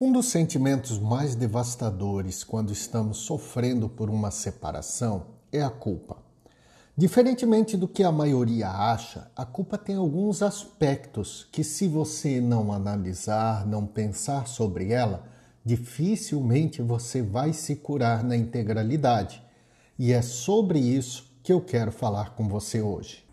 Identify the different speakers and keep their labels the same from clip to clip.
Speaker 1: Um dos sentimentos mais devastadores quando estamos sofrendo por uma separação é a culpa. Diferentemente do que a maioria acha, a culpa tem alguns aspectos que, se você não analisar, não pensar sobre ela, dificilmente você vai se curar na integralidade. E é sobre isso que eu quero falar com você hoje.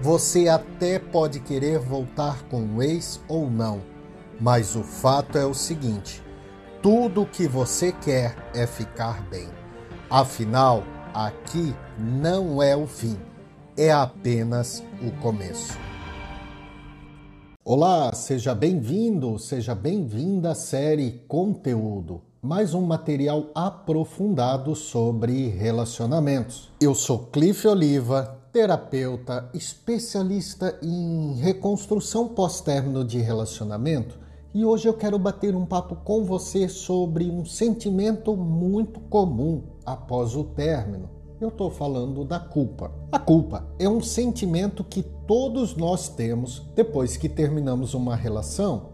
Speaker 1: você até pode querer voltar com o ex ou não, mas o fato é o seguinte: tudo o que você quer é ficar bem. Afinal, aqui não é o fim, é apenas o começo. Olá, seja bem-vindo, seja bem-vinda à série Conteúdo, mais um material aprofundado sobre relacionamentos. Eu sou Cliff Oliva terapeuta especialista em reconstrução pós-término de relacionamento e hoje eu quero bater um papo com você sobre um sentimento muito comum após o término. Eu estou falando da culpa. A culpa é um sentimento que todos nós temos depois que terminamos uma relação.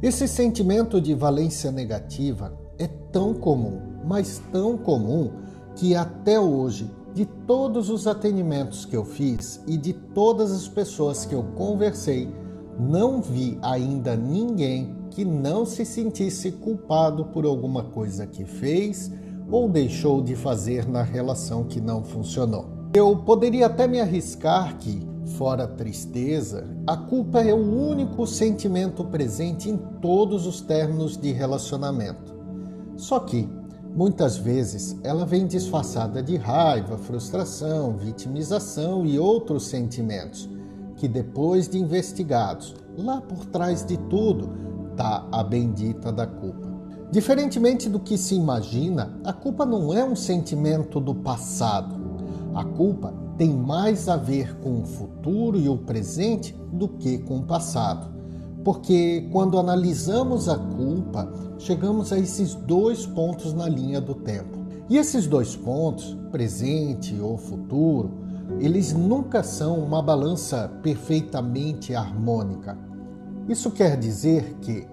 Speaker 1: Esse sentimento de valência negativa é tão comum, mas tão comum, que até hoje de todos os atendimentos que eu fiz e de todas as pessoas que eu conversei, não vi ainda ninguém que não se sentisse culpado por alguma coisa que fez ou deixou de fazer na relação que não funcionou. Eu poderia até me arriscar que, fora tristeza, a culpa é o único sentimento presente em todos os términos de relacionamento. Só que, Muitas vezes ela vem disfarçada de raiva, frustração, vitimização e outros sentimentos, que depois de investigados, lá por trás de tudo, está a bendita da culpa. Diferentemente do que se imagina, a culpa não é um sentimento do passado. A culpa tem mais a ver com o futuro e o presente do que com o passado porque quando analisamos a culpa, chegamos a esses dois pontos na linha do tempo. E esses dois pontos, presente ou futuro, eles nunca são uma balança perfeitamente harmônica. Isso quer dizer que,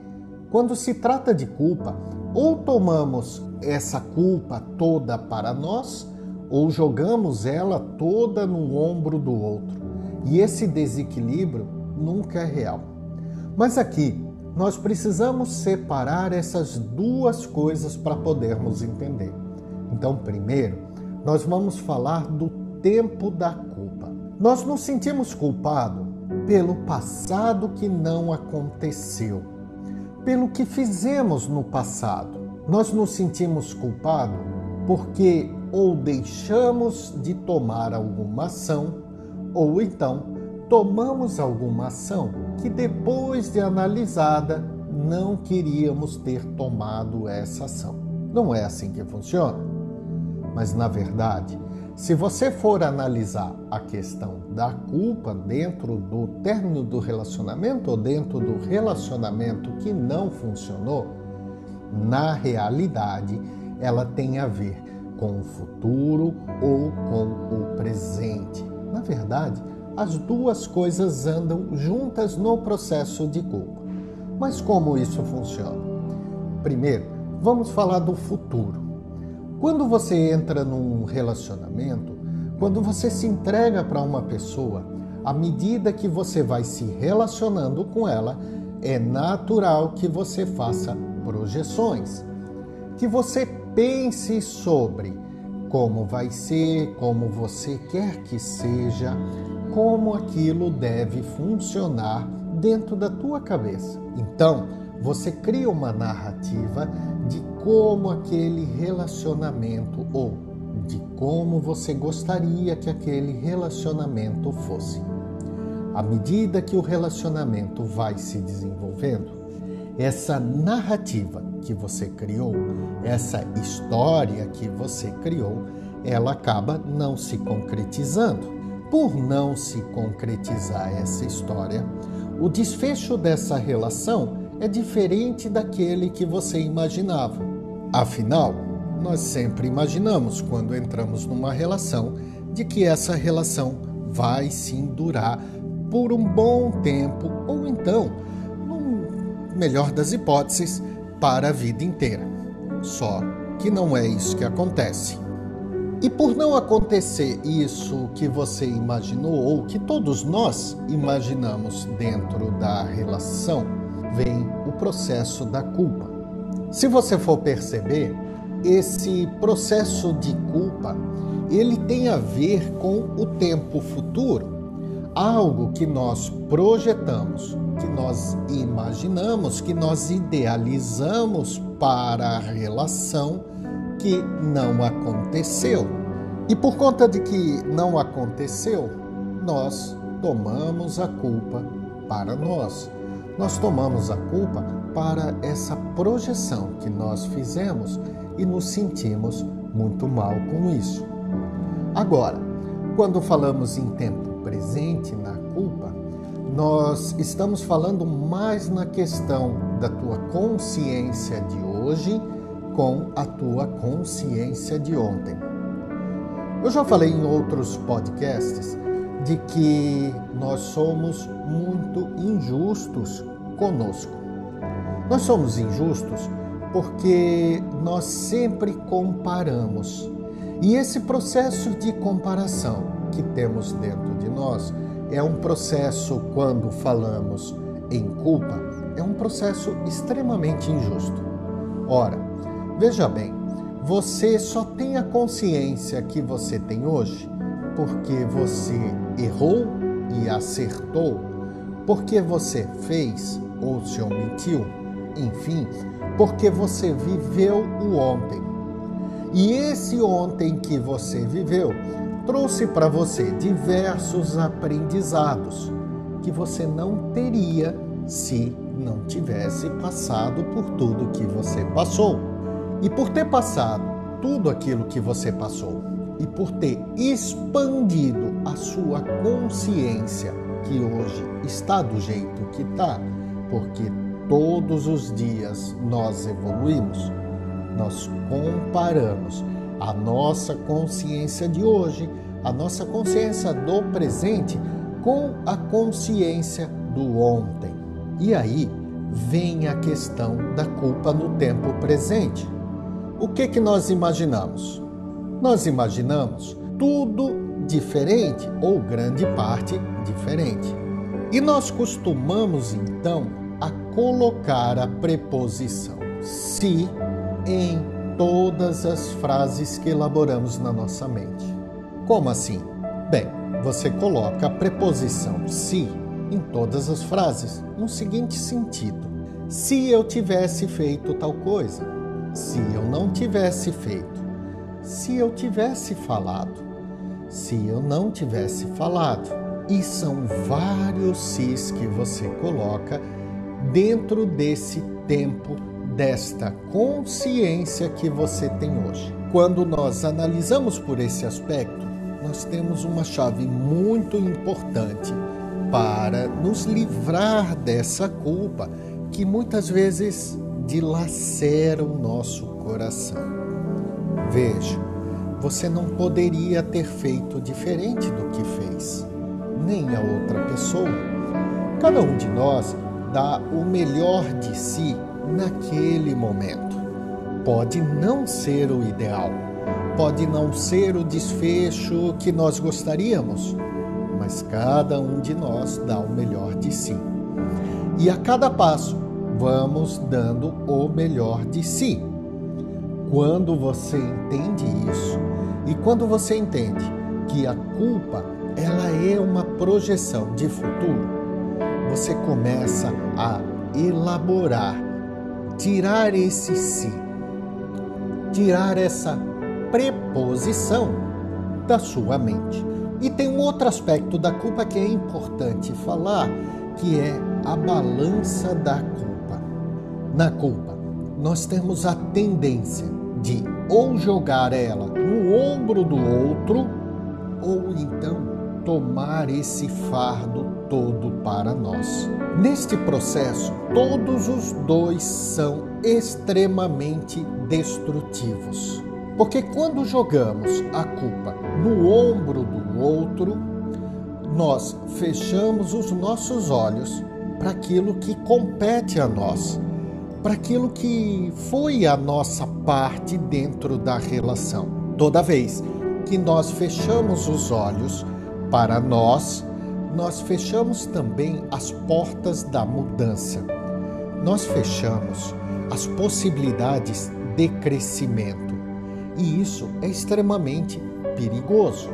Speaker 1: quando se trata de culpa, ou tomamos essa culpa toda para nós, ou jogamos ela toda no ombro do outro. E esse desequilíbrio nunca é real. Mas aqui nós precisamos separar essas duas coisas para podermos entender. Então, primeiro, nós vamos falar do tempo da culpa. Nós nos sentimos culpados pelo passado que não aconteceu, pelo que fizemos no passado. Nós nos sentimos culpados porque ou deixamos de tomar alguma ação, ou então tomamos alguma ação que depois de analisada não queríamos ter tomado essa ação. Não é assim que funciona. Mas na verdade, se você for analisar a questão da culpa dentro do término do relacionamento ou dentro do relacionamento que não funcionou, na realidade ela tem a ver com o futuro ou com o presente. Na verdade, as duas coisas andam juntas no processo de culpa. Mas como isso funciona? Primeiro, vamos falar do futuro. Quando você entra num relacionamento, quando você se entrega para uma pessoa, à medida que você vai se relacionando com ela, é natural que você faça projeções, que você pense sobre como vai ser, como você quer que seja, como aquilo deve funcionar dentro da tua cabeça. Então, você cria uma narrativa de como aquele relacionamento ou de como você gostaria que aquele relacionamento fosse. À medida que o relacionamento vai se desenvolvendo, essa narrativa que você criou, essa história que você criou, ela acaba não se concretizando. Por não se concretizar essa história, o desfecho dessa relação é diferente daquele que você imaginava. Afinal, nós sempre imaginamos, quando entramos numa relação, de que essa relação vai sim durar por um bom tempo, ou então, no melhor das hipóteses, para a vida inteira. Só que não é isso que acontece. E por não acontecer isso que você imaginou ou que todos nós imaginamos dentro da relação, vem o processo da culpa. Se você for perceber, esse processo de culpa, ele tem a ver com o tempo futuro. Algo que nós projetamos, que nós imaginamos, que nós idealizamos para a relação que não aconteceu. E por conta de que não aconteceu, nós tomamos a culpa para nós. Nós tomamos a culpa para essa projeção que nós fizemos e nos sentimos muito mal com isso. Agora, quando falamos em tempo presente na culpa, nós estamos falando mais na questão da tua consciência de hoje com a tua consciência de ontem. Eu já falei em outros podcasts de que nós somos muito injustos conosco. Nós somos injustos porque nós sempre comparamos. E esse processo de comparação que temos dentro de nós é um processo, quando falamos em culpa, é um processo extremamente injusto. Ora, Veja bem, você só tem a consciência que você tem hoje porque você errou e acertou, porque você fez ou se omitiu, enfim, porque você viveu o ontem. E esse ontem que você viveu trouxe para você diversos aprendizados que você não teria se não tivesse passado por tudo que você passou. E por ter passado tudo aquilo que você passou e por ter expandido a sua consciência, que hoje está do jeito que está, porque todos os dias nós evoluímos, nós comparamos a nossa consciência de hoje, a nossa consciência do presente, com a consciência do ontem. E aí vem a questão da culpa no tempo presente o que, que nós imaginamos? Nós imaginamos tudo diferente ou grande parte diferente. E nós costumamos então a colocar a preposição se em todas as frases que elaboramos na nossa mente. Como assim? Bem, você coloca a preposição se em todas as frases no seguinte sentido: se eu tivesse feito tal coisa, se eu não tivesse feito, se eu tivesse falado, se eu não tivesse falado. E são vários sis que você coloca dentro desse tempo, desta consciência que você tem hoje. Quando nós analisamos por esse aspecto, nós temos uma chave muito importante para nos livrar dessa culpa que muitas vezes dilacera o nosso coração. Veja, você não poderia ter feito diferente do que fez, nem a outra pessoa. Cada um de nós dá o melhor de si naquele momento. Pode não ser o ideal, pode não ser o desfecho que nós gostaríamos, mas cada um de nós dá o melhor de si. E a cada passo, vamos dando o melhor de si. Quando você entende isso e quando você entende que a culpa ela é uma projeção de futuro, você começa a elaborar, tirar esse si, tirar essa preposição da sua mente. E tem um outro aspecto da culpa que é importante falar, que é a balança da culpa. Na culpa, nós temos a tendência de ou jogar ela no ombro do outro, ou então tomar esse fardo todo para nós. Neste processo, todos os dois são extremamente destrutivos. Porque quando jogamos a culpa no ombro do outro, nós fechamos os nossos olhos para aquilo que compete a nós, para aquilo que foi a nossa parte dentro da relação. Toda vez que nós fechamos os olhos para nós, nós fechamos também as portas da mudança. Nós fechamos as possibilidades de crescimento. E isso é extremamente perigoso.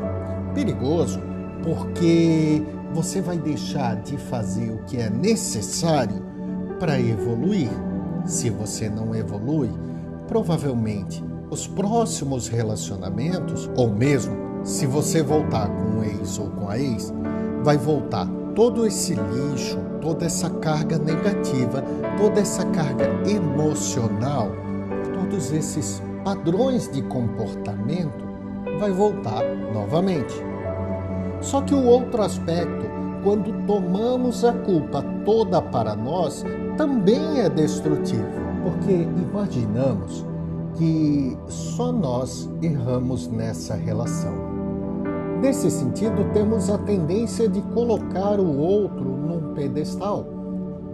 Speaker 1: Perigoso porque você vai deixar de fazer o que é necessário para evoluir. Se você não evolui, provavelmente os próximos relacionamentos, ou mesmo se você voltar com o ex ou com a ex, vai voltar todo esse lixo, toda essa carga negativa, toda essa carga emocional, todos esses padrões de comportamento vai voltar novamente. Só que o outro aspecto, quando tomamos a culpa toda para nós, também é destrutivo, porque imaginamos que só nós erramos nessa relação. Nesse sentido, temos a tendência de colocar o outro num pedestal,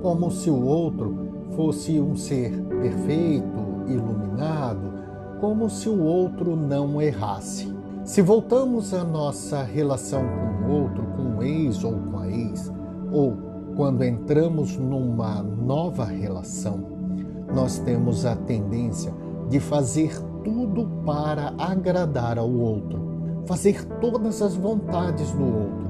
Speaker 1: como se o outro fosse um ser perfeito, iluminado, como se o outro não errasse. Se voltamos a nossa relação com o outro, ex ou com a ex, ou quando entramos numa nova relação, nós temos a tendência de fazer tudo para agradar ao outro, fazer todas as vontades do outro,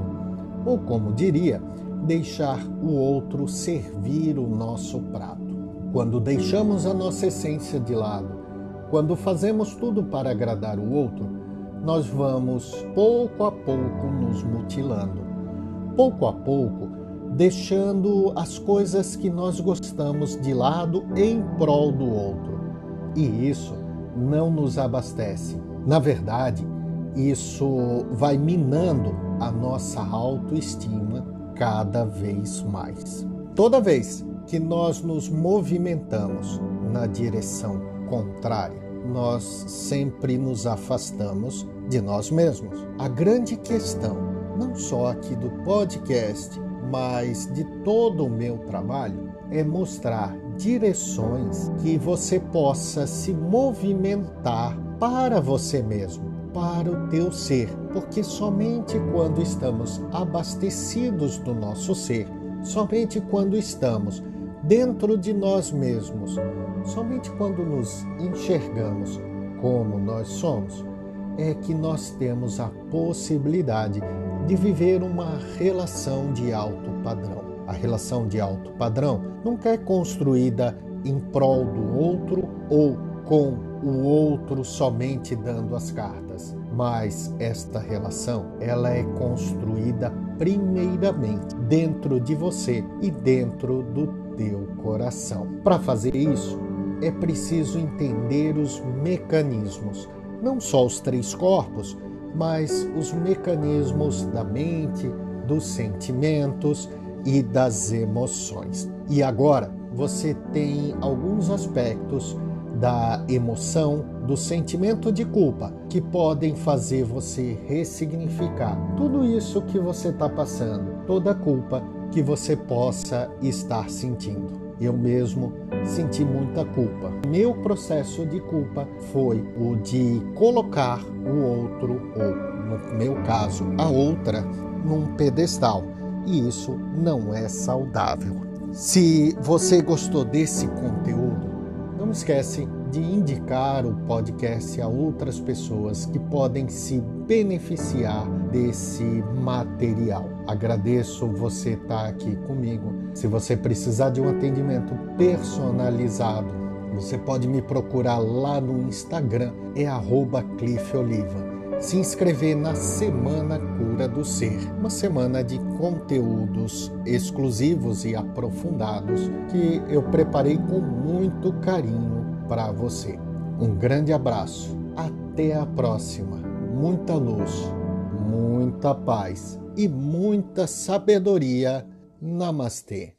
Speaker 1: ou como diria, deixar o outro servir o nosso prato. Quando deixamos a nossa essência de lado quando fazemos tudo para agradar o outro, nós vamos pouco a pouco nos mutilando. Pouco a pouco, deixando as coisas que nós gostamos de lado em prol do outro. E isso não nos abastece. Na verdade, isso vai minando a nossa autoestima cada vez mais. Toda vez que nós nos movimentamos na direção contrária, nós sempre nos afastamos de nós mesmos. A grande questão, não só aqui do podcast, mas de todo o meu trabalho, é mostrar direções que você possa se movimentar para você mesmo, para o teu ser, porque somente quando estamos abastecidos do nosso ser, somente quando estamos dentro de nós mesmos, Somente quando nos enxergamos como nós somos, é que nós temos a possibilidade de viver uma relação de alto padrão. A relação de alto padrão nunca é construída em prol do outro ou com o outro somente dando as cartas, mas esta relação ela é construída primeiramente dentro de você e dentro do teu coração. Para fazer isso, é preciso entender os mecanismos, não só os três corpos, mas os mecanismos da mente, dos sentimentos e das emoções. E agora você tem alguns aspectos da emoção, do sentimento de culpa, que podem fazer você ressignificar tudo isso que você está passando, toda culpa que você possa estar sentindo. Eu mesmo senti muita culpa. Meu processo de culpa foi o de colocar o outro, ou no meu caso, a outra, num pedestal. E isso não é saudável. Se você gostou desse conteúdo, não esquece de indicar o podcast a outras pessoas que podem se beneficiar desse material. Agradeço você estar aqui comigo. Se você precisar de um atendimento personalizado, você pode me procurar lá no Instagram, é @cliffoliva. se inscrever na Semana Cura do Ser, uma semana de conteúdos exclusivos e aprofundados que eu preparei com muito carinho para você. Um grande abraço, até a próxima. Muita luz, muita paz e muita sabedoria. Namastê.